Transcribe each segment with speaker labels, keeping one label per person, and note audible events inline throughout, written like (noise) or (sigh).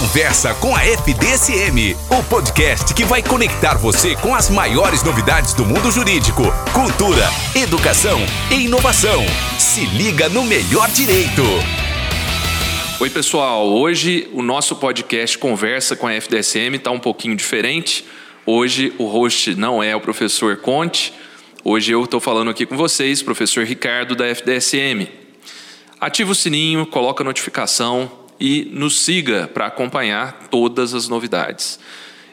Speaker 1: Conversa com a FDSM, o podcast que vai conectar você com as maiores novidades do mundo jurídico, cultura, educação e inovação. Se liga no melhor direito.
Speaker 2: Oi, pessoal. Hoje o nosso podcast Conversa com a FDSM está um pouquinho diferente. Hoje o host não é o professor Conte. Hoje eu estou falando aqui com vocês, professor Ricardo da FDSM. Ativa o sininho, coloca a notificação e nos siga para acompanhar todas as novidades.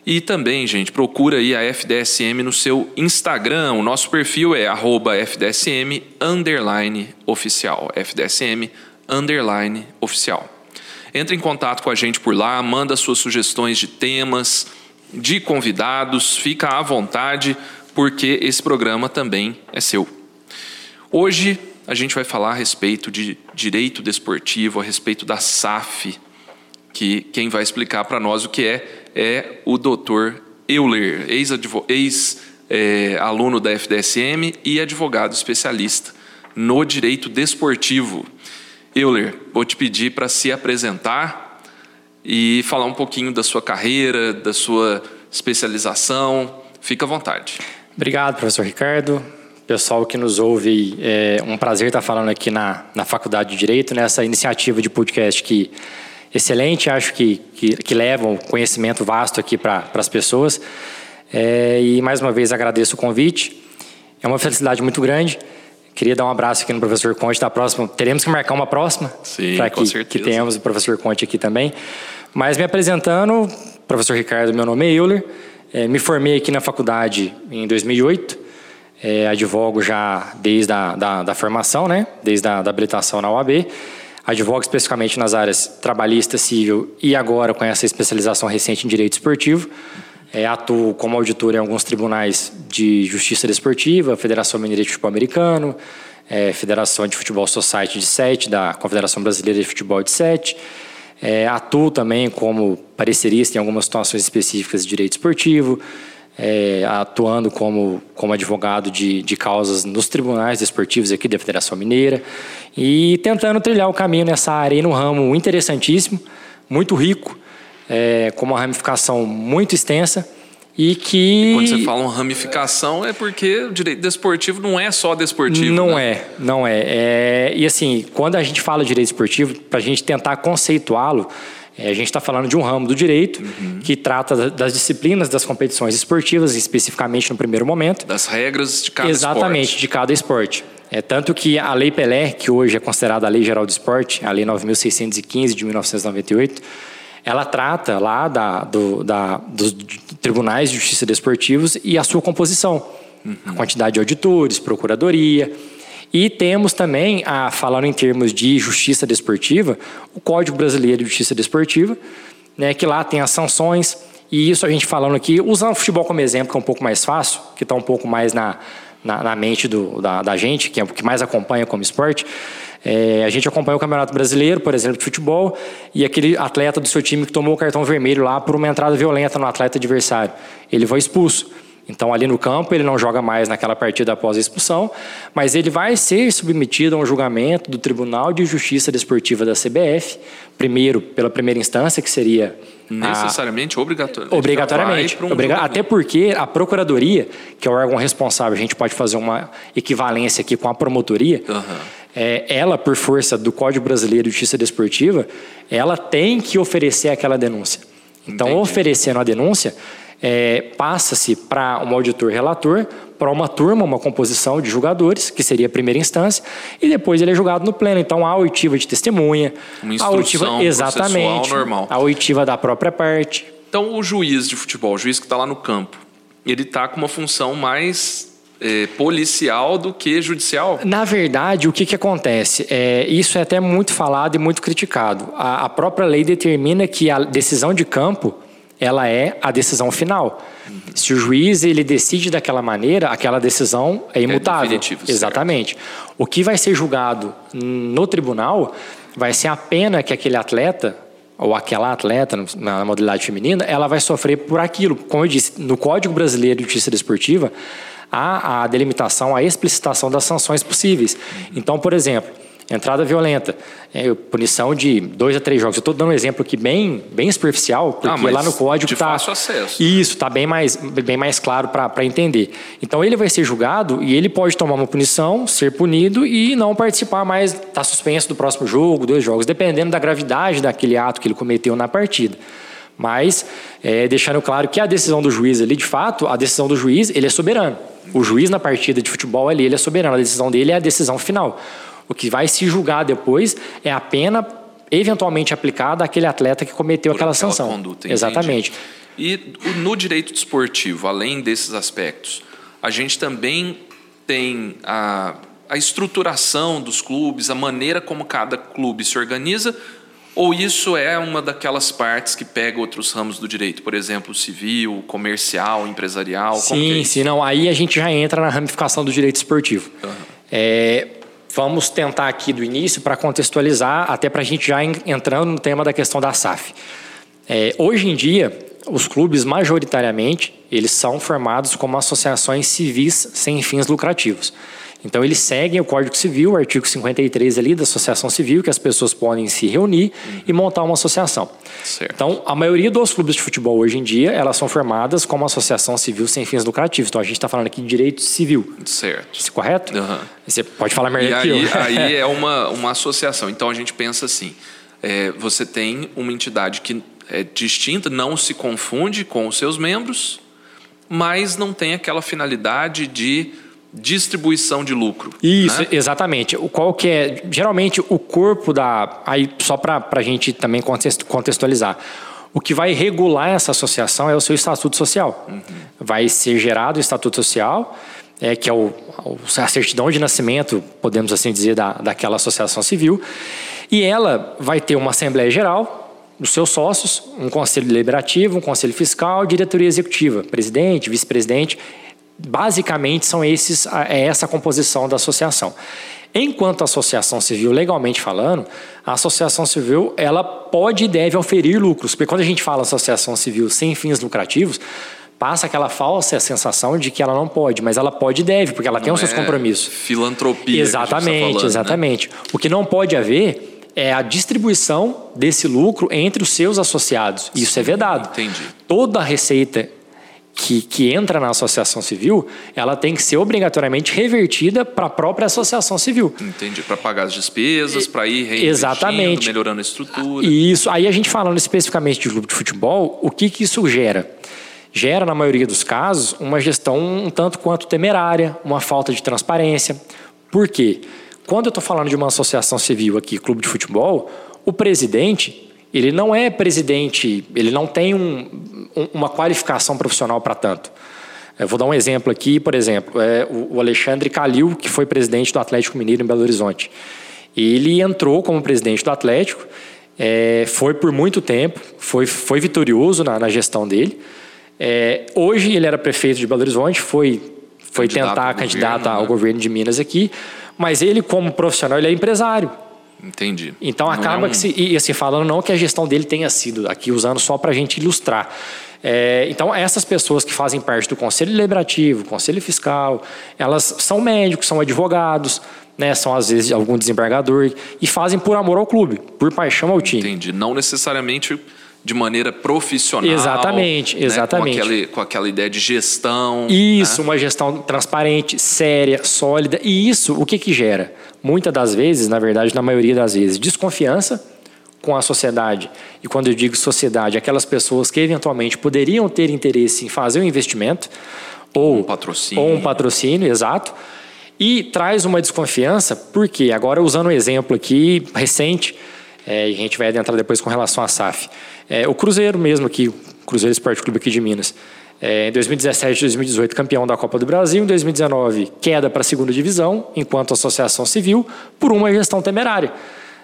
Speaker 2: E também, gente, procura aí a FDSM no seu Instagram. O nosso perfil é FDSM oficial. FDSM oficial. Entre em contato com a gente por lá, manda suas sugestões de temas, de convidados, fica à vontade, porque esse programa também é seu. Hoje a gente vai falar a respeito de direito desportivo, a respeito da SAF, que quem vai explicar para nós o que é é o doutor Euler, ex-aluno ex, é, da FDSM e advogado especialista no direito desportivo. Euler, vou te pedir para se apresentar e falar um pouquinho da sua carreira, da sua especialização. Fica à vontade.
Speaker 3: Obrigado, professor Ricardo pessoal que nos ouve, é um prazer estar falando aqui na, na Faculdade de Direito, nessa iniciativa de podcast que excelente, acho que, que, que leva um conhecimento vasto aqui para as pessoas. É, e mais uma vez agradeço o convite. É uma felicidade muito grande. Queria dar um abraço aqui no professor Conte da próxima. Teremos que marcar uma próxima.
Speaker 2: Com
Speaker 3: que, que tenhamos o professor Conte aqui também. Mas me apresentando, professor Ricardo, meu nome é Euler. É, me formei aqui na faculdade em 2008. É, advogo já desde a da, da formação, né? desde a da habilitação na UAB. Advogo especificamente nas áreas trabalhista, civil e agora com essa especialização recente em direito esportivo. É, atuo como auditor em alguns tribunais de justiça desportiva, Federação Mineira de Futebol Americano, é, Federação de Futebol Society de Sete, da Confederação Brasileira de Futebol de Sete. É, atuo também como parecerista em algumas situações específicas de direito esportivo é, atuando como, como advogado de, de causas nos tribunais esportivos aqui da Federação Mineira e tentando trilhar o caminho nessa área no ramo interessantíssimo, muito rico, é, com uma ramificação muito extensa e que...
Speaker 2: E quando você fala uma ramificação é porque o direito desportivo não é só desportivo,
Speaker 3: Não
Speaker 2: né?
Speaker 3: é, não é. é. E assim, quando a gente fala de direito esportivo, para a gente tentar conceituá-lo, é, a gente está falando de um ramo do direito uhum. que trata das disciplinas das competições esportivas, especificamente no primeiro momento.
Speaker 2: Das regras de cada
Speaker 3: Exatamente,
Speaker 2: esporte.
Speaker 3: de cada esporte. É tanto que a Lei Pelé, que hoje é considerada a Lei Geral do Esporte, a Lei 9.615 de 1998, ela trata lá da, do, da, dos tribunais de justiça desportivos e a sua composição. Uhum. A quantidade de auditores, procuradoria, e temos também, a, falando em termos de justiça desportiva, o Código Brasileiro de Justiça Desportiva, né, que lá tem as sanções, e isso a gente falando aqui, usando o futebol como exemplo, que é um pouco mais fácil, que está um pouco mais na, na, na mente do, da, da, gente, que é o que mais acompanha como esporte. É, a gente acompanha o Campeonato Brasileiro, por exemplo, de futebol, e aquele atleta do seu time que tomou o cartão vermelho lá por uma entrada violenta no atleta adversário. Ele foi expulso. Então, ali no campo, ele não joga mais naquela partida após a expulsão, mas ele vai ser submetido a um julgamento do Tribunal de Justiça Desportiva da CBF, primeiro pela primeira instância, que seria.
Speaker 2: Necessariamente,
Speaker 3: a...
Speaker 2: obrigatoriamente.
Speaker 3: Obrigatoriamente. Um Obriga... Até porque a Procuradoria, que é o órgão responsável, a gente pode fazer uma equivalência aqui com a promotoria. Uhum. É, ela, por força do Código Brasileiro de Justiça Desportiva, ela tem que oferecer aquela denúncia. Então, Entendi. oferecendo a denúncia, é, passa-se para um auditor relator, para uma turma, uma composição de julgadores, que seria a primeira instância, e depois ele é julgado no pleno. Então, há oitiva de testemunha,
Speaker 2: uma
Speaker 3: a oitiva
Speaker 2: exatamente, normal.
Speaker 3: a oitiva da própria parte.
Speaker 2: Então, o juiz de futebol, o juiz que está lá no campo, ele está com uma função mais é, policial do que judicial?
Speaker 3: Na verdade, o que, que acontece? É, isso é até muito falado e muito criticado. A, a própria lei determina que a decisão de campo ela é a decisão final. Uhum. Se o juiz ele decide daquela maneira, aquela decisão é imutável.
Speaker 2: É
Speaker 3: Exatamente.
Speaker 2: Certo.
Speaker 3: O que vai ser julgado no tribunal vai ser a pena que aquele atleta ou aquela atleta na modalidade feminina, ela vai sofrer por aquilo. Como eu disse, no Código Brasileiro de Justiça Desportiva, há a delimitação, a explicitação das sanções possíveis. Então, por exemplo, entrada violenta, é, punição de dois a três jogos. Eu estou dando um exemplo aqui bem, bem superficial, porque
Speaker 2: Ah,
Speaker 3: lá no código está. Isso, está bem mais, bem mais claro para entender. Então ele vai ser julgado e ele pode tomar uma punição, ser punido e não participar mais, está suspenso do próximo jogo, dois jogos, dependendo da gravidade daquele ato que ele cometeu na partida. Mas é, deixando claro que a decisão do juiz ali, de fato, a decisão do juiz, ele é soberano. O juiz na partida de futebol ali, ele é soberano. A decisão dele é a decisão final. O que vai se julgar depois é a pena eventualmente aplicada àquele atleta que cometeu
Speaker 2: por
Speaker 3: aquela,
Speaker 2: aquela
Speaker 3: sanção.
Speaker 2: conduta.
Speaker 3: Exatamente.
Speaker 2: E no direito desportivo, além desses aspectos, a gente também tem a, a estruturação dos clubes, a maneira como cada clube se organiza, ou isso é uma daquelas partes que pega outros ramos do direito, por exemplo, civil, comercial, empresarial? que é
Speaker 3: Sim, sim, não. Aí a gente já entra na ramificação do direito esportivo. É, vamos tentar aqui do início para contextualizar, até para a gente já en- entrando no tema da questão da SAF. É, hoje em dia, os clubes majoritariamente eles são formados como associações civis sem fins lucrativos. Então eles seguem o Código Civil, o artigo 53 ali da Associação Civil, que as pessoas podem se reunir e montar uma associação.
Speaker 2: Certo.
Speaker 3: Então, a maioria dos clubes de futebol hoje em dia, elas são formadas como associação civil sem fins lucrativos. Então, a gente está falando aqui de direito civil.
Speaker 2: Certo.
Speaker 3: Isso é correto?
Speaker 2: Aham.
Speaker 3: Você pode falar melhor
Speaker 2: E
Speaker 3: que eu. (laughs)
Speaker 2: aí, aí (laughs) é uma, uma associação. Então a gente pensa assim: é, você tem uma entidade que é distinta, não se confunde com os seus membros, mas não tem aquela finalidade de distribuição de lucro.
Speaker 3: Isso,
Speaker 2: né?
Speaker 3: exatamente. O qual que é geralmente o corpo da aí só para a gente também contextu- contextualizar. O que vai regular essa associação é o seu estatuto social. Vai ser gerado o estatuto social, é, que é o- a certidão de nascimento, podemos assim dizer, da, daquela associação civil, e ela vai ter uma assembleia geral dos seus sócios, um conselho deliberativo, um conselho fiscal, diretoria executiva, presidente, vice-presidente. Basicamente são esses a- é essa a composição da associação. Enquanto associação civil, legalmente falando, a associação civil ela pode e deve oferir lucros, porque quando a gente fala associação civil sem fins lucrativos, passa aquela falsa sensação de que ela não pode, mas ela pode e deve, porque ela tem os seus
Speaker 2: É
Speaker 3: compromissos.
Speaker 2: Filantropia.
Speaker 3: Exatamente,
Speaker 2: a tá falando, né?
Speaker 3: exatamente. O que não pode haver é a distribuição desse lucro entre os seus associados. Isso é vedado.
Speaker 2: entendi.
Speaker 3: Toda a receita que, que entra na associação civil, ela tem que ser obrigatoriamente revertida para a própria associação civil.
Speaker 2: Entendi. Para pagar as despesas, para ir
Speaker 3: Exatamente.
Speaker 2: melhorando a estrutura.
Speaker 3: E isso, aí a gente falando especificamente de clube de futebol, o que, que isso gera? Gera, na maioria dos casos, uma gestão um tanto quanto temerária, uma falta de transparência. Por quê? Quando eu estou falando de uma associação civil aqui, clube de futebol, o presidente, ele não é presidente, ele não tem um- um- uma qualificação profissional para tanto. Eu vou dar um exemplo aqui, por exemplo, é o Alexandre Calil, que foi presidente do Atlético Mineiro em Belo Horizonte. Ele entrou como presidente do Atlético, é, foi por muito tempo, foi, foi vitorioso na, na gestão dele. É, hoje ele era prefeito de Belo Horizonte, foi, foi
Speaker 2: Candidato
Speaker 3: tentar
Speaker 2: ao
Speaker 3: candidato
Speaker 2: governo,
Speaker 3: ao
Speaker 2: né?
Speaker 3: governo de Minas aqui, mas ele como profissional ele é empresário.
Speaker 2: Entendi.
Speaker 3: Então
Speaker 2: Não
Speaker 3: acaba
Speaker 2: é um-
Speaker 3: que se, e assim falando não que a gestão dele tenha sido aqui usando só para a gente ilustrar. É, então essas pessoas que fazem parte do conselho deliberativo, conselho fiscal, elas são médicos, são advogados, né, são às vezes algum desembargador e fazem por amor ao clube, por paixão ao time.
Speaker 2: Entendi. Não necessariamente de maneira profissional.
Speaker 3: Exatamente,
Speaker 2: né?
Speaker 3: exatamente.
Speaker 2: Com, aquela, com aquela ideia de gestão.
Speaker 3: Isso,
Speaker 2: né?
Speaker 3: uma gestão transparente, séria, sólida. E isso, o que que gera? Muitas das vezes, na verdade, na maioria das vezes, desconfiança com a sociedade. E quando eu digo sociedade, aquelas pessoas que eventualmente poderiam ter interesse em fazer um investimento ou
Speaker 2: Um patrocínio.
Speaker 3: ou um patrocínio, exato. E traz uma desconfiança, porque agora usando um exemplo aqui recente, é, e a gente vai adentrar depois com relação à SAF. É, o Cruzeiro mesmo aqui, o Cruzeiro Esporte Clube aqui de Minas, é, em 2017 e 2018 campeão da Copa do Brasil, em 2019 queda para a segunda divisão, enquanto associação civil, por uma gestão temerária.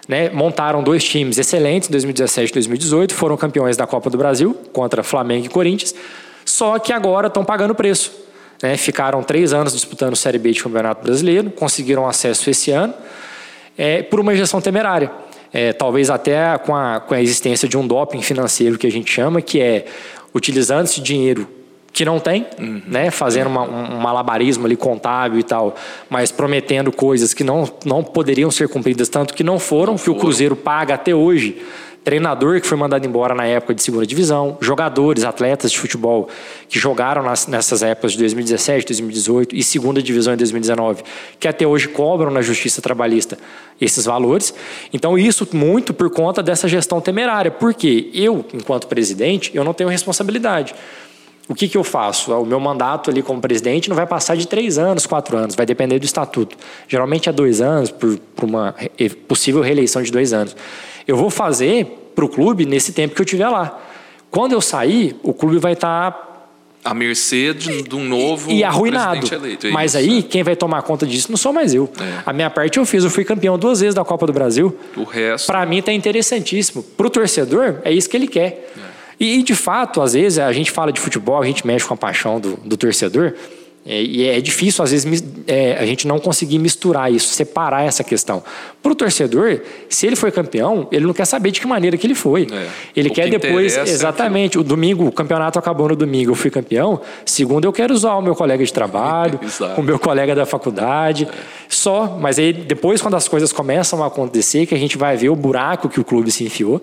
Speaker 3: Né? Montaram dois times excelentes em 2017 e 2018, foram campeões da Copa do Brasil contra Flamengo e Corinthians, só que agora estão pagando preço. né? Ficaram três anos disputando Série B de Campeonato Brasileiro, conseguiram acesso esse ano é, por uma gestão temerária. É, talvez até com a, com a existência de um doping financeiro que a gente chama, que é utilizando esse dinheiro que não tem, uhum. né? Fazendo uma, um malabarismo ali contábil e tal, mas prometendo coisas que não, não poderiam ser cumpridas, tanto que não foram, não que foram. o Cruzeiro paga até hoje treinador que foi mandado embora na época de segunda divisão, jogadores, atletas de futebol que jogaram nas, nessas épocas de 2017, 2018 e segunda divisão em 2019, que até hoje cobram na justiça trabalhista esses valores. Então isso muito por conta dessa gestão temerária, porque eu, enquanto presidente, eu não tenho responsabilidade. O que, que eu faço? O meu mandato ali como presidente não vai passar de três anos, quatro anos, vai depender do estatuto. Geralmente é dois anos, por, por uma possível reeleição de dois anos. Eu vou fazer para o clube nesse tempo que eu tiver lá. Quando eu sair, o clube vai estar tá
Speaker 2: à mercê de, de um novo
Speaker 3: e arruinado. Eleito, é Mas isso, aí é. quem vai tomar conta disso não sou mais eu. É. A minha parte eu fiz, eu fui campeão duas vezes da Copa do Brasil.
Speaker 2: O resto.
Speaker 3: Para mim está interessantíssimo. Para o torcedor é isso que ele quer. É. E, de fato, às vezes a gente fala de futebol, a gente mexe com a paixão do, do torcedor. É, e é difícil, às vezes, é, a gente não conseguir misturar isso, separar essa questão. Para o torcedor, se ele foi campeão, ele não quer saber de que maneira que ele foi. É. Ele o quer que depois, é exatamente, o domingo, o campeonato acabou no domingo, eu fui campeão. Segundo, eu quero usar o meu colega de trabalho, (laughs) o meu colega da faculdade, é. só. Mas aí depois, quando as coisas começam a acontecer, que a gente vai ver o buraco que o clube se enfiou.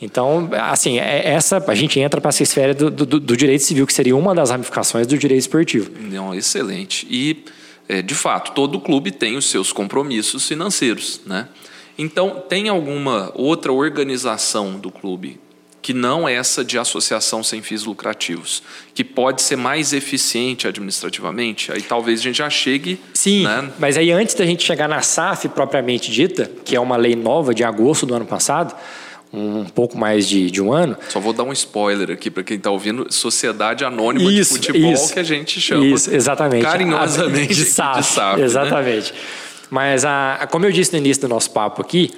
Speaker 3: É. Então, assim, é, essa a gente entra para essa esfera do, do, do, direito civil, que seria uma das ramificações do direito esportivo.
Speaker 2: Não, excelente. E, é, de fato, todo clube tem os seus compromissos financeiros, né? Então, tem alguma outra organização do clube que não essa de associação sem fins lucrativos, que pode ser mais eficiente administrativamente? Aí talvez a gente já chegue.
Speaker 3: Sim, né? mas aí antes da gente chegar na SAF propriamente dita, que é uma lei nova de agosto do ano passado, um pouco mais de, de um ano.
Speaker 2: Só vou dar um spoiler aqui para quem está ouvindo: Sociedade Anônima isso, de Futebol, isso, que a gente chama
Speaker 3: isso, exatamente.
Speaker 2: carinhosamente
Speaker 3: de SAF. De SAF né? exatamente. Né? Mas, a, como eu disse no início do nosso papo aqui,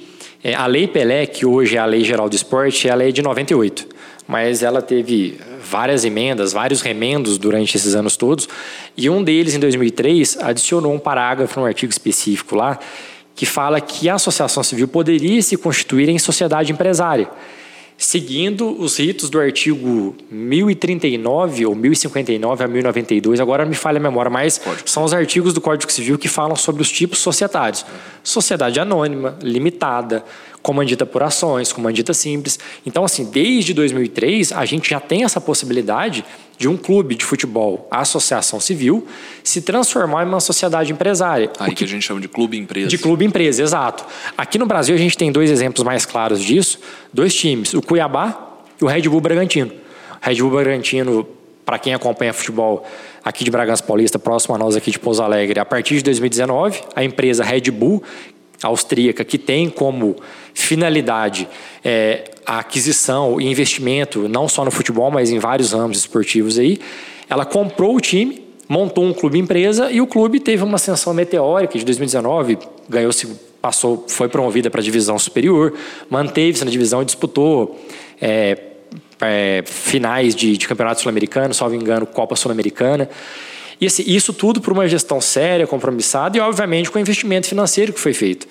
Speaker 3: é, a Lei Pelé, que hoje é a Lei Geral do Esporte, ela é de 98. Mas ela teve várias emendas, vários remendos durante esses anos todos. E um deles, em 2003, adicionou um parágrafo, um artigo específico lá, que fala que a associação civil poderia se constituir em sociedade empresária, seguindo os ritos do artigo 1039 ou 1059 a 1092, agora me falha a memória, mas são os artigos do Código Civil que falam sobre os tipos societários. Sociedade anônima, limitada, comandita por ações, comandita simples. Então, assim, desde 2003, a gente já tem essa possibilidade de um clube de futebol, associação civil, se transformar em uma sociedade empresária.
Speaker 2: Aí que, que, a gente chama de clube empresa.
Speaker 3: De clube empresa, exato. Aqui no Brasil a gente tem dois exemplos mais claros disso, dois times, o Cuiabá e o Red Bull Bragantino. O Red Bull Bragantino, para quem acompanha futebol aqui de Bragança Paulista, próximo a nós aqui de Pouso Alegre, a partir de 2019, a empresa Red Bull, austríaca, que tem como finalidade é, a aquisição e investimento, não só no futebol, mas em vários ramos esportivos aí, ela comprou o time, montou um clube empresa e o clube teve uma ascensão meteórica de 2019, ganhou passou, foi promovida para a divisão superior, manteve-se na divisão e disputou é, é, finais de, de campeonato sul-americano, salvo engano, Copa Sul-Americana. E assim, isso tudo por uma gestão séria, compromissada e, obviamente, com o investimento financeiro que foi feito.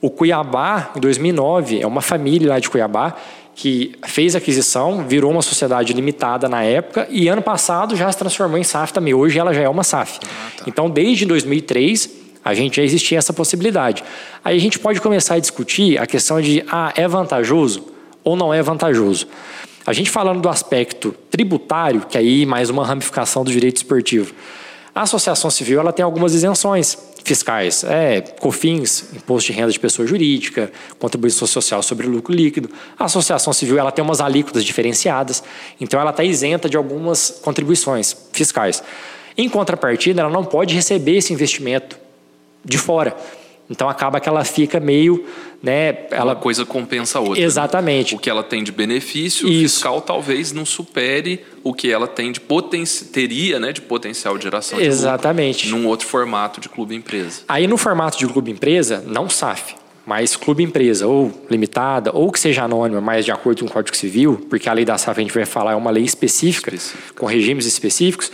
Speaker 3: O Cuiabá, em 2009, é uma família lá de Cuiabá que fez aquisição, virou uma sociedade limitada na época e ano passado já se transformou em SAF também. Hoje ela já é uma SAF. Ah, tá. Então, desde 2003, a gente já existia essa possibilidade. Aí a gente pode começar a discutir a questão de, ah, é vantajoso ou não é vantajoso? A gente falando do aspecto tributário, que aí mais uma ramificação do direito esportivo. A associação civil ela tem algumas isenções fiscais, é COFINS, imposto de renda de pessoa jurídica, contribuição social sobre lucro líquido. A associação civil ela tem umas alíquotas diferenciadas, então ela está isenta de algumas contribuições fiscais. Em contrapartida, ela não pode receber esse investimento de fora. Então acaba que ela fica meio, né, ela
Speaker 2: uma coisa compensa a outra.
Speaker 3: Né? Exatamente.
Speaker 2: Né? O que ela tem de benefício Isso. fiscal talvez não supere o que ela tem de potencial teria, né, de potencial de geração de
Speaker 3: Exatamente.
Speaker 2: lucro num outro formato de clube empresa.
Speaker 3: Aí no formato de clube empresa, não SAF, mas clube empresa ou limitada ou que seja anônima, mas de acordo com o Código Civil, porque a lei da SAF a gente vai falar é uma lei específica, específica. com regimes específicos.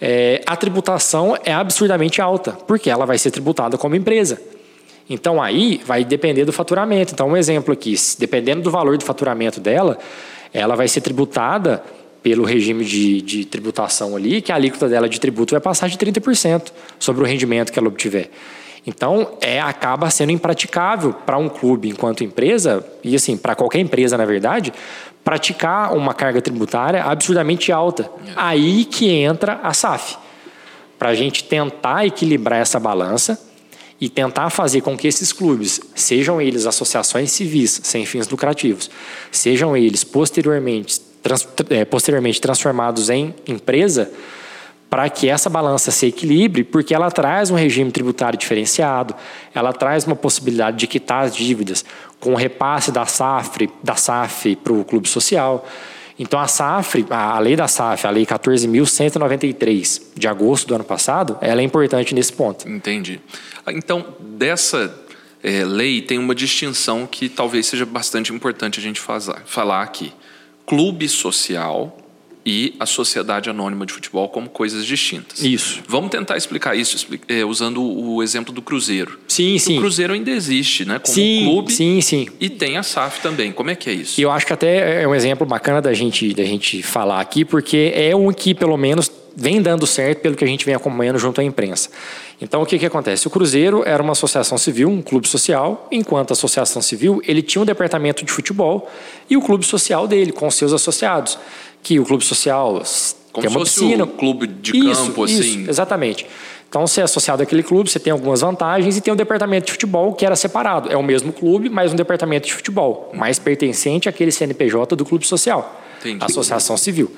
Speaker 3: É, a tributação é absurdamente alta, porque ela vai ser tributada como empresa. Então aí vai depender do faturamento. Então, um exemplo aqui, dependendo do valor do faturamento dela, ela vai ser tributada pelo regime de, de tributação ali, que a alíquota dela de tributo vai passar de 30% sobre o rendimento que ela obtiver. Então, é, acaba sendo impraticável para um clube enquanto empresa, e assim, para qualquer empresa, na verdade, praticar uma carga tributária absurdamente alta. É. Aí que entra a SAF. Para a gente tentar equilibrar essa balança e tentar fazer com que esses clubes, sejam eles associações civis sem fins lucrativos, sejam eles posteriormente, trans, é, posteriormente transformados em empresa, para que essa balança se equilibre, porque ela traz um regime tributário diferenciado, ela traz uma possibilidade de quitar as dívidas com o repasse da SAF, da SAF para o clube social. Então a SAF, a lei da SAF, a lei 14.193 de agosto do ano passado, ela é importante nesse ponto.
Speaker 2: Entendi. Então dessa é, lei tem uma distinção que talvez seja bastante importante a gente falar aqui. Clube social e a Sociedade Anônima de Futebol como coisas distintas.
Speaker 3: Isso.
Speaker 2: Vamos tentar explicar isso é, usando o exemplo do Cruzeiro.
Speaker 3: Sim, sim.
Speaker 2: O Cruzeiro ainda existe, né? Como
Speaker 3: sim,
Speaker 2: clube.
Speaker 3: Sim, sim.
Speaker 2: E tem a SAF também. Como é que é isso?
Speaker 3: E eu acho que até é um exemplo bacana da gente, da gente falar aqui, porque é um que, pelo menos, vem dando certo pelo que a gente vem acompanhando junto à imprensa. Então, o que, que acontece? O Cruzeiro era uma associação civil, um clube social, enquanto a associação civil ele tinha um departamento de futebol e o clube social dele, com seus associados que o clube social
Speaker 2: Como tem uma piscina. Um clube de isso, campo,
Speaker 3: isso,
Speaker 2: assim.
Speaker 3: Exatamente. Então, você é associado àquele clube, você tem algumas vantagens e tem um departamento de futebol que era separado. É o mesmo clube, mas um departamento de futebol, mais pertencente àquele CNPJ do clube social, Entendi. Associação Civil.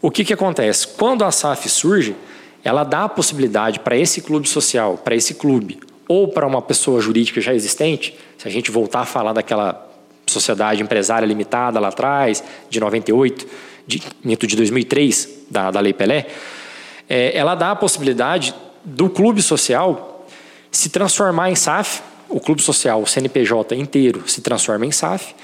Speaker 3: O que, que acontece? Quando a SAF surge, ela dá a possibilidade para esse clube social, para esse clube, ou para uma pessoa jurídica já existente, se a gente voltar a falar daquela sociedade empresária limitada lá atrás, de 98, de, de 2003, da, da Lei Pelé, é, ela dá a possibilidade do clube social se transformar em SAF, o clube social, o CNPJ inteiro se transforma em SAF.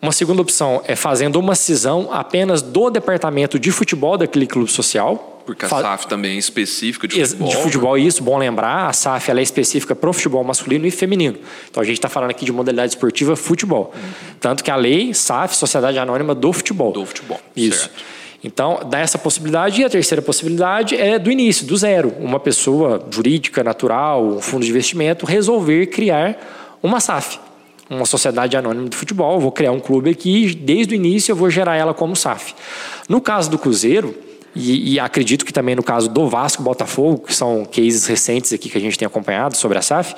Speaker 3: Uma segunda opção é fazendo uma cisão apenas do departamento de futebol daquele clube social,
Speaker 2: porque a SAF também é específica de futebol.
Speaker 3: De futebol, isso, bom lembrar. A SAF ela é específica para o futebol masculino e feminino. Então a gente está falando aqui de modalidade esportiva futebol. Uhum. Tanto que a lei SAF, Sociedade Anônima do Futebol.
Speaker 2: Do futebol.
Speaker 3: Isso. Certo. Então, dá essa possibilidade. E a terceira possibilidade é do início, do zero. Uma pessoa jurídica, natural, um fundo de investimento, resolver criar uma SAF, uma sociedade anônima de futebol. vou criar um clube aqui, desde o início eu vou gerar ela como SAF. No caso do Cruzeiro, e, e, acredito que também no caso do Vasco e Botafogo, que são cases recentes aqui que a gente tem acompanhado sobre a SAF,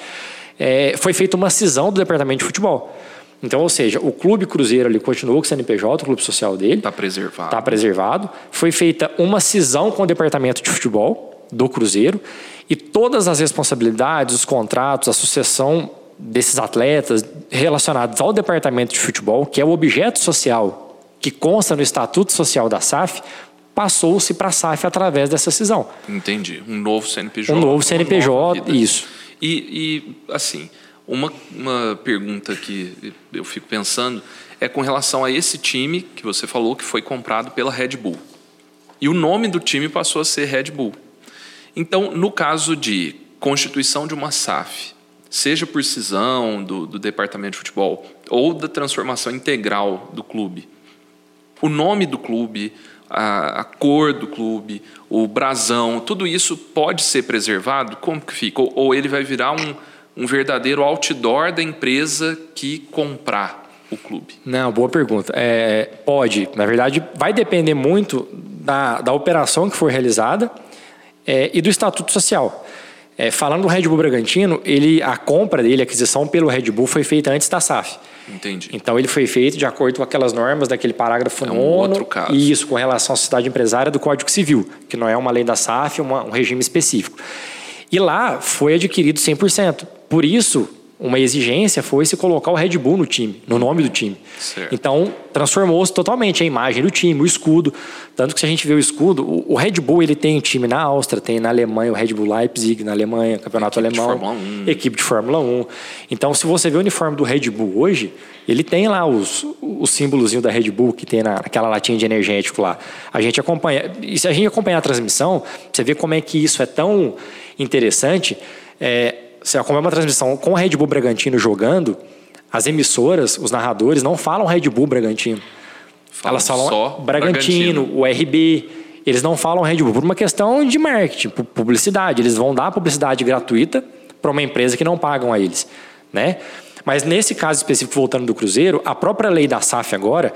Speaker 3: é, foi feita uma cisão do departamento de futebol. Então, ou seja, o Clube Cruzeiro ali continuou com o CNPJ, o clube social dele.
Speaker 2: Está preservado.
Speaker 3: Está preservado. Foi feita uma cisão com o departamento de futebol do Cruzeiro e todas as responsabilidades, os contratos, a sucessão desses atletas relacionados ao departamento de futebol, que é o objeto social que consta no Estatuto Social da SAF, passou-se para a SAF através dessa cisão.
Speaker 2: Entendi. Um novo CNPJ.
Speaker 3: Um novo CNPJ, isso.
Speaker 2: E, e, assim, uma, uma pergunta que eu fico pensando é com relação a esse time que você falou que foi comprado pela Red Bull. E o nome do time passou a ser Red Bull. Então, no caso de constituição de uma SAF, seja por cisão do, do departamento de futebol ou da transformação integral do clube, o nome do clube, a, a, cor do clube, o brasão, tudo isso pode ser preservado? Como que fica? Ou, ou ele vai virar um, um verdadeiro outdoor da empresa que comprar o clube?
Speaker 3: Não, boa pergunta. É, pode. Na verdade, vai depender muito da, da operação que for realizada é, e do estatuto social. É, falando do Red Bull Bragantino, ele, a compra dele, a aquisição pelo Red Bull foi feita antes da SAF.
Speaker 2: Entendi.
Speaker 3: Então ele foi feito de acordo com aquelas normas daquele parágrafo
Speaker 2: é
Speaker 3: um nono.
Speaker 2: outro caso.
Speaker 3: Isso, com relação à sociedade empresária do Código Civil, que não é uma lei da SAF, é uma, um regime específico. E lá foi adquirido 100%. Por isso, uma exigência foi se colocar o Red Bull no time, no nome do time.
Speaker 2: Certo.
Speaker 3: Então, transformou-se totalmente a imagem do time, o escudo. Tanto que se a gente vê o escudo, o Red Bull ele tem time na Áustria, tem na Alemanha o Red Bull Leipzig, na Alemanha, campeonato
Speaker 2: equipe
Speaker 3: alemão,
Speaker 2: de Fórmula 1.
Speaker 3: equipe de Fórmula 1. Então, se você vê o uniforme do Red Bull hoje, ele tem lá os, o símbolozinho da Red Bull que tem na, naquela latinha de energético lá. A gente acompanha, e se a gente acompanhar a transmissão, você vê como é que isso é tão interessante. É, se como é uma transmissão com o Red Bull Bragantino jogando, as emissoras, os narradores não falam Red Bull Bragantino.
Speaker 2: Falam
Speaker 3: Elas falam
Speaker 2: só
Speaker 3: Bragantino,
Speaker 2: Bragantino.
Speaker 3: o RB. Eles não falam Red Bull por uma questão de marketing, pu- publicidade. Eles vão dar publicidade gratuita para uma empresa que não pagam a eles, né? Mas nesse caso específico, voltando do Cruzeiro, a própria lei da SAF agora,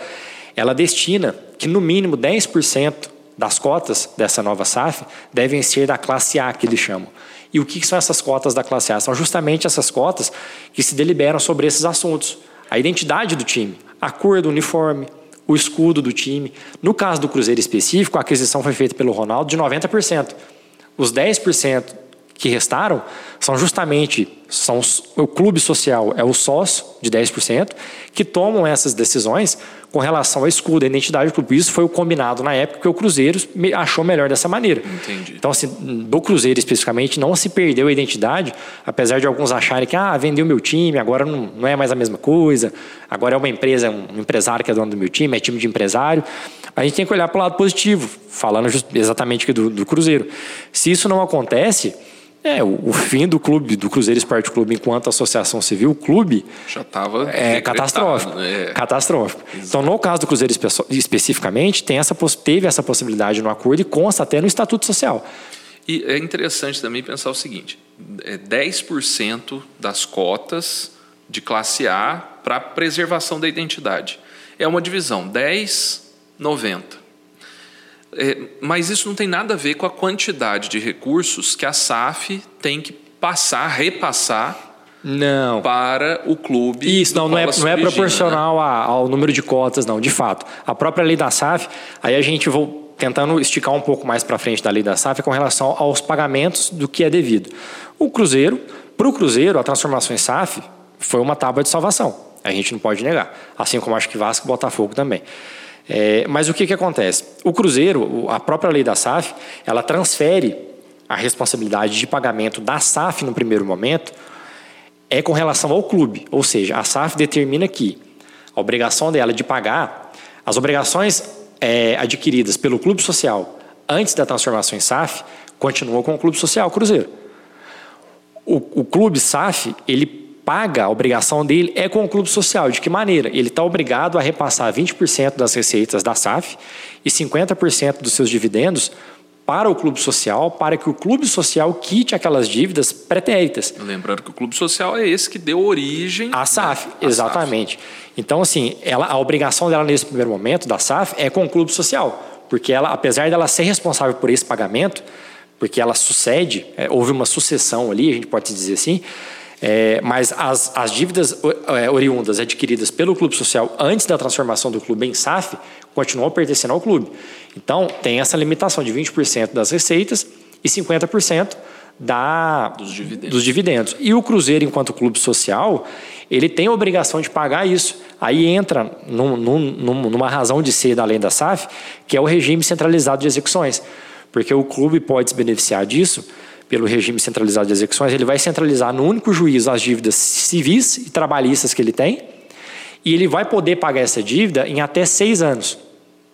Speaker 3: ela destina que no mínimo 10% das cotas dessa nova SAF devem ser da classe A, que eles chamam. E o que são essas cotas da classe A? São justamente essas cotas que se deliberam sobre esses assuntos. A identidade do time, a cor do uniforme, o escudo do time. No caso do Cruzeiro específico, a aquisição foi feita pelo Ronaldo de 90%. Os 10% que restaram são justamente são o clube social, é o sócio de 10%, que tomam essas decisões com relação ao escudo, à identidade do clube. Isso foi o combinado na época que o Cruzeiro achou melhor dessa maneira.
Speaker 2: Entendi.
Speaker 3: Então, assim, do Cruzeiro especificamente, não se perdeu a identidade, apesar de alguns acharem que, ah, vendeu meu time, agora não, não é mais a mesma coisa, agora é uma empresa, um empresário que é dono do meu time, é time de empresário. A gente tem que olhar para o lado positivo, falando exatamente do, do Cruzeiro. Se isso não acontece, é o, o fim do clube, do Cruzeiro Esporte Clube enquanto associação civil, o clube,
Speaker 2: Já estava
Speaker 3: é catastrófico.
Speaker 2: É.
Speaker 3: Catastrófico. Então, no caso do Cruzeiro espe- especificamente, tem essa, teve essa possibilidade no acordo e consta até no Estatuto Social.
Speaker 2: E é interessante também pensar o seguinte: é 10% das cotas de classe A para preservação da identidade. É uma divisão 10, 90. É, mas isso não tem nada a ver com a quantidade de recursos que a SAF tem que passar, repassar
Speaker 3: Não.
Speaker 2: para o clube.
Speaker 3: Isso, não, não é, não é proporcional a- ao número de cotas, não, de fato. A própria lei da SAF, aí a gente vou tentando esticar um pouco mais para frente da lei da SAF com relação aos pagamentos do que é devido. O Cruzeiro, para o Cruzeiro, a transformação em SAF foi uma tábua de salvação. A gente não pode negar. Assim como acho que Vasco e Botafogo também. É, mas o que, que acontece? O Cruzeiro, a própria lei da SAF, ela transfere a responsabilidade de pagamento da SAF no primeiro momento é com relação ao clube. Ou seja, a SAF determina que a obrigação dela de pagar as obrigações é, adquiridas pelo clube social antes da transformação em SAF continuam com o clube social Cruzeiro. O, o clube SAF, ele paga, a obrigação dele é com o clube social. De que maneira? Ele está obrigado a repassar 20% das receitas da SAF e 50% dos seus dividendos para o clube social, para que o clube social quite aquelas dívidas pretéritas.
Speaker 2: Lembrando que o clube social é esse que deu origem
Speaker 3: A SAF,
Speaker 2: né, à
Speaker 3: exatamente. Então, assim, ela, a obrigação dela nesse primeiro momento, da SAF, é com o clube social. Porque ela, apesar dela ser responsável por esse pagamento, porque ela sucede, é, houve uma sucessão ali, a gente pode dizer assim, é, mas as, as dívidas é, oriundas adquiridas pelo clube social antes da transformação do clube em SAF continuam pertencendo ao clube. Então, tem essa limitação de 20% das receitas e 50% da,
Speaker 2: Dos dividendos.
Speaker 3: dos dividendos. E o Cruzeiro, enquanto clube social, ele tem a obrigação de pagar isso. Aí entra num- num- numa razão de ser da lei da SAF, que é o regime centralizado de execuções. Porque o clube pode se beneficiar disso pelo regime centralizado de execuções, ele vai centralizar no único juízo as dívidas civis e trabalhistas que ele tem, e ele vai poder pagar essa dívida em até seis anos.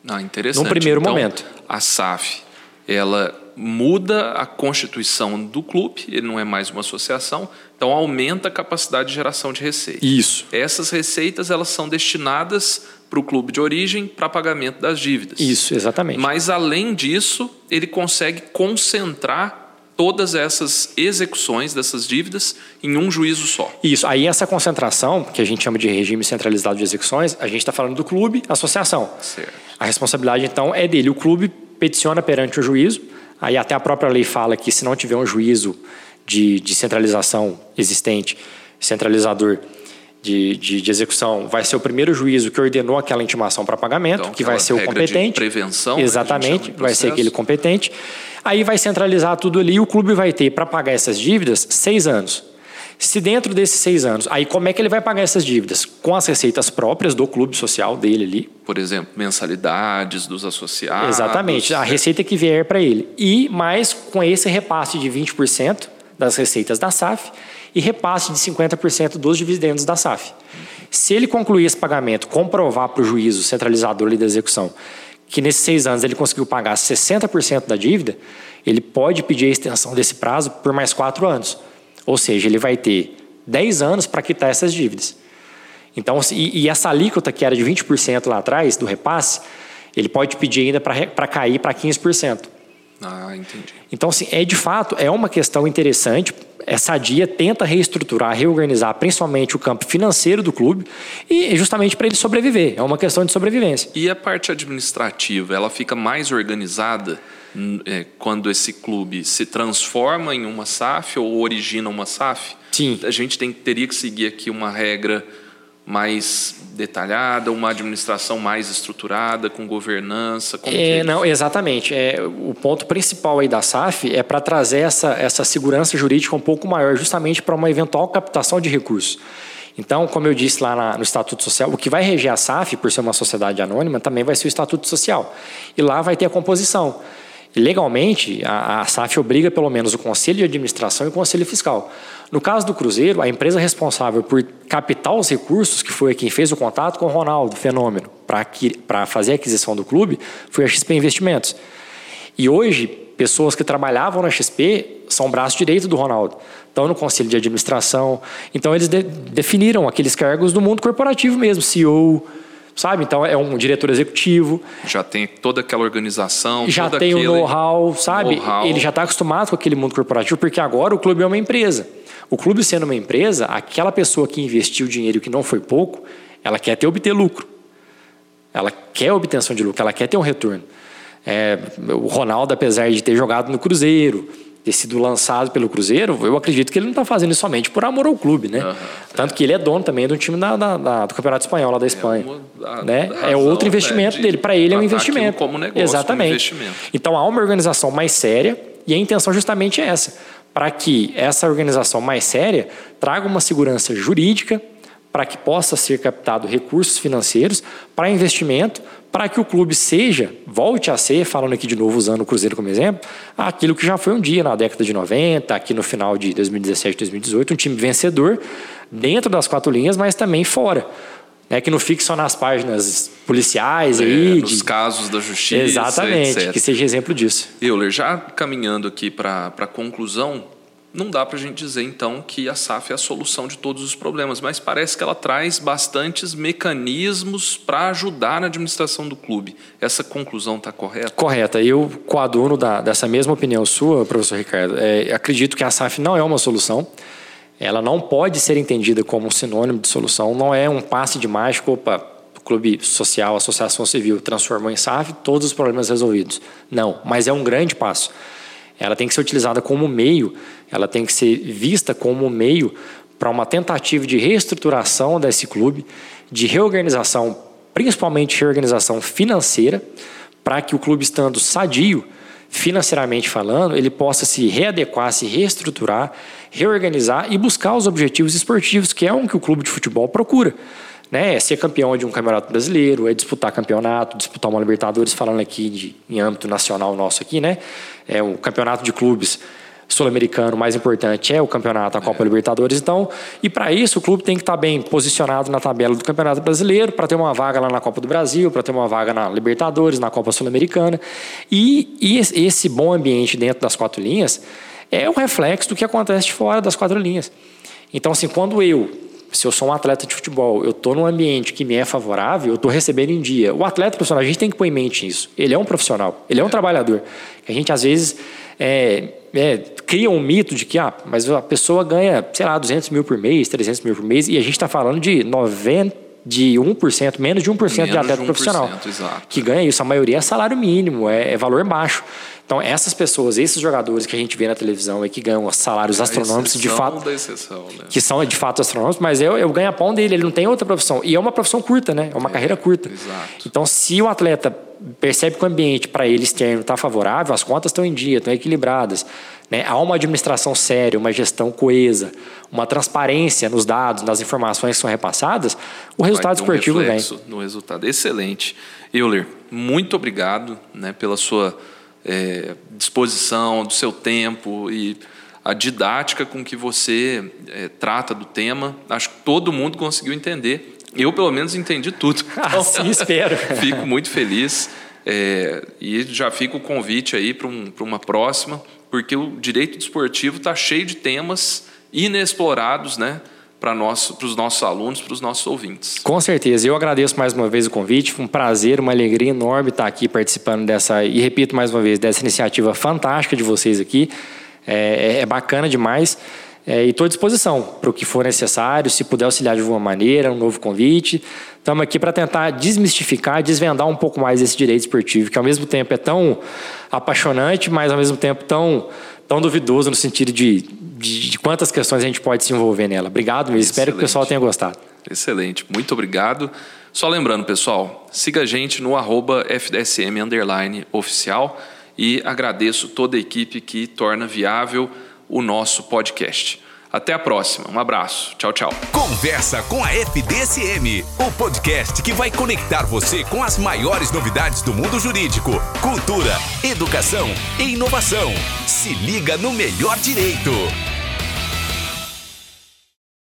Speaker 2: Ah, interessante.
Speaker 3: Num primeiro
Speaker 2: Então,
Speaker 3: momento.
Speaker 2: A SAF, ela muda a constituição do clube, ele não é mais uma associação, então aumenta a capacidade de geração de receita.
Speaker 3: Isso.
Speaker 2: Essas receitas elas são destinadas para o clube de origem para pagamento das dívidas.
Speaker 3: Isso, exatamente.
Speaker 2: Mas além disso, ele consegue concentrar todas essas execuções dessas dívidas em um juízo só.
Speaker 3: Isso. Aí essa concentração, que a gente chama de regime centralizado de execuções, a gente está falando do clube, associação.
Speaker 2: Certo.
Speaker 3: A responsabilidade, então, é dele. O clube peticiona perante o juízo, aí até a própria lei fala que se não tiver um juízo de, de centralização existente, centralizador de, de, de execução, vai ser o primeiro juízo que ordenou aquela intimação para pagamento,
Speaker 2: Então,
Speaker 3: que vai ser o competente.
Speaker 2: prevenção, né,
Speaker 3: Exatamente, vai ser aquele competente. Aí vai centralizar tudo ali e o clube vai ter para pagar essas dívidas seis anos. Se dentro desses seis anos, aí como é que ele vai pagar essas dívidas? Com as receitas próprias do clube social dele ali.
Speaker 2: Por exemplo, mensalidades dos associados.
Speaker 3: Exatamente, a
Speaker 2: né?
Speaker 3: receita que vier para ele. E mais com esse repasse de 20% das receitas da SAF e repasse de 50% dos dividendos da SAF. Se ele concluir esse pagamento, comprovar para o juízo centralizador ali da execução que nesses seis anos ele conseguiu pagar 60% da dívida, ele pode pedir a extensão desse prazo por mais quatro anos. Ou seja, ele vai ter 10 anos para quitar essas dívidas. Então, e, e essa alíquota que era de 20% lá atrás, do repasse, ele pode pedir ainda para cair para 15%.
Speaker 2: Ah, entendi.
Speaker 3: Então, assim, é de fato, é uma questão interessante. Essa dia tenta reestruturar, reorganizar principalmente o campo financeiro do clube e justamente para ele sobreviver. É uma questão de sobrevivência.
Speaker 2: E a parte administrativa, ela fica mais organizada é, quando esse clube se transforma em uma SAF ou origina uma SAF?
Speaker 3: Sim.
Speaker 2: A gente tem, teria que seguir aqui uma regra mais detalhada, uma administração mais estruturada, com governança?
Speaker 3: É não, exatamente. É, o ponto principal aí da SAF é para trazer essa, essa segurança jurídica um pouco maior, justamente para uma eventual captação de recursos. Então, como eu disse lá na, no Estatuto Social, o que vai reger a SAF, por ser uma sociedade anônima, também vai ser o Estatuto Social. E lá vai ter a composição. Legalmente, a, a SAF obriga pelo menos o Conselho de Administração e o Conselho Fiscal. No caso do Cruzeiro, a empresa responsável por captar os recursos, que foi quem fez o contato com o Ronaldo, fenômeno, para fazer a aquisição do clube, foi a XP Investimentos. E hoje, pessoas que trabalhavam na XP são braço direito do Ronaldo. Estão no conselho de administração. Então, eles de, definiram aqueles cargos do mundo corporativo mesmo, CEO, sabe? Então é um diretor executivo.
Speaker 2: Já tem toda aquela organização,
Speaker 3: já tem o know-how, sabe? Know Ele já está acostumado com aquele mundo corporativo, porque agora o clube é uma empresa. O clube sendo uma empresa, aquela pessoa que investiu dinheiro que não foi pouco, ela quer ter obter lucro. Ela quer obtenção de lucro, ela quer ter um retorno. É, o Ronaldo, apesar de ter jogado no Cruzeiro, ter sido lançado pelo Cruzeiro, eu acredito que ele não está fazendo isso somente por amor ao clube, né? Uhum. Tanto que ele é dono também do time da, da, da, do Campeonato Espanhol lá da é Espanha. É, uma, né? razão, é outro investimento né, dele. Para ele é um investimento.
Speaker 2: Como negócio,
Speaker 3: Exatamente.
Speaker 2: Como investimento.
Speaker 3: Então há uma organização mais séria e a intenção justamente é essa, para que essa organização mais séria traga uma segurança jurídica para que possa ser captado recursos financeiros para investimento, para que o clube seja, volte a ser, falando aqui de novo, usando o Cruzeiro como exemplo, aquilo que já foi um dia na década de 90, aqui no final de 2017, 2018, um time vencedor dentro das quatro linhas, mas também fora. Né, que não fique só nas páginas policiais
Speaker 2: é,
Speaker 3: aí.
Speaker 2: Nos de... casos da justiça.
Speaker 3: Exatamente,
Speaker 2: etc.
Speaker 3: que seja exemplo disso.
Speaker 2: Euler, já caminhando aqui para a conclusão, não dá para a gente dizer então que a SAF é a solução de todos os problemas, mas parece que ela traz bastantes mecanismos para ajudar na administração do clube. Essa conclusão está correta?
Speaker 3: Correta. Eu coaduno da, dessa mesma opinião sua, professor Ricardo. É, acredito que a SAF não é uma solução. Ela não pode ser entendida como um sinônimo de solução. Não é um passe de mágico. Opa, clube social, associação civil transformou em SAF, todos os problemas resolvidos. Não, mas é um grande passo ela tem que ser utilizada como meio, ela tem que ser vista como meio para uma tentativa de reestruturação desse clube, de reorganização, principalmente reorganização financeira, para que o clube estando sadio, financeiramente falando, ele possa se readequar, se reestruturar, reorganizar e buscar os objetivos esportivos, que é um que o clube de futebol procura né, é ser campeão de um campeonato brasileiro, é disputar campeonato, disputar uma Libertadores, falando aqui de, em âmbito nacional nosso aqui, né? É o campeonato de clubes sul-americano mais importante é o campeonato, a Copa é. Libertadores. Então, e para isso o clube tem que estar tá bem posicionado na tabela do Campeonato Brasileiro, para ter uma vaga lá na Copa do Brasil, para ter uma vaga na Libertadores, na Copa Sul-Americana. E, e esse bom ambiente dentro das quatro linhas é o reflexo do que acontece fora das quatro linhas. Então, assim, quando eu se eu sou um atleta de futebol, eu estou num ambiente que me é favorável, eu estou recebendo em dia. O atleta profissional, a gente tem que pôr em mente isso. Ele é um profissional, ele é um trabalhador. A gente, às vezes, é, é, cria um mito de que ah, mas a pessoa ganha, sei lá, 200 mil por mês, 300 mil por mês, e a gente está falando de 90 de 1%, menos de 1% menos de atleta de 1%, profissional.
Speaker 2: Exato.
Speaker 3: Que ganha isso. A maioria é salário mínimo, é, é valor baixo. Então, essas pessoas, esses jogadores que a gente vê na televisão e que ganham salários astronômicos, de fato.
Speaker 2: Exceção, né?
Speaker 3: Que são de fato astronômicos, mas é, é o ganha-pão dele, ele não tem outra profissão. E é uma profissão curta, né? É uma é, carreira curta.
Speaker 2: Exato.
Speaker 3: Então, se o atleta percebe que o ambiente para ele externo está favorável, as contas estão em dia, estão equilibradas, né? há uma administração séria, uma gestão coesa, uma transparência nos dados, nas informações que são repassadas, o resultado esportivo vem.
Speaker 2: No resultado. Excelente. Euler, muito obrigado né, pela sua é, disposição, do seu tempo e a didática com que você é, trata do tema. Acho que todo mundo conseguiu entender. Eu, pelo menos, entendi tudo. (laughs)
Speaker 3: Então, assim espero. (laughs)
Speaker 2: fico muito feliz. É, e já fica o convite aí para um, uma próxima, porque o direito desportivo está cheio de temas inexplorados, né? para os nossos alunos, para os nossos ouvintes.
Speaker 3: Com certeza. Eu agradeço mais uma vez o convite. Foi um prazer, uma alegria enorme estar aqui participando dessa, e repito mais uma vez, dessa iniciativa fantástica de vocês aqui. É, é, é bacana demais. É, e estou à disposição para o que for necessário, se puder auxiliar de alguma maneira, um novo convite. Estamos aqui para tentar desmistificar, desvendar um pouco mais esse direito esportivo, que ao mesmo tempo é tão apaixonante, mas ao mesmo tempo tão, tão duvidoso no sentido de, de, de quantas questões a gente pode se envolver nela. Obrigado mesmo, espero que o pessoal tenha gostado.
Speaker 2: Excelente, muito obrigado. Só lembrando, pessoal, siga a gente no FDSM oficial e agradeço toda a equipe que torna viável o nosso podcast. Até a próxima. Um abraço. Tchau, tchau.
Speaker 1: Conversa com a FDSM, o podcast que vai conectar você com as maiores novidades do mundo jurídico, cultura, educação e inovação. Se liga no melhor direito.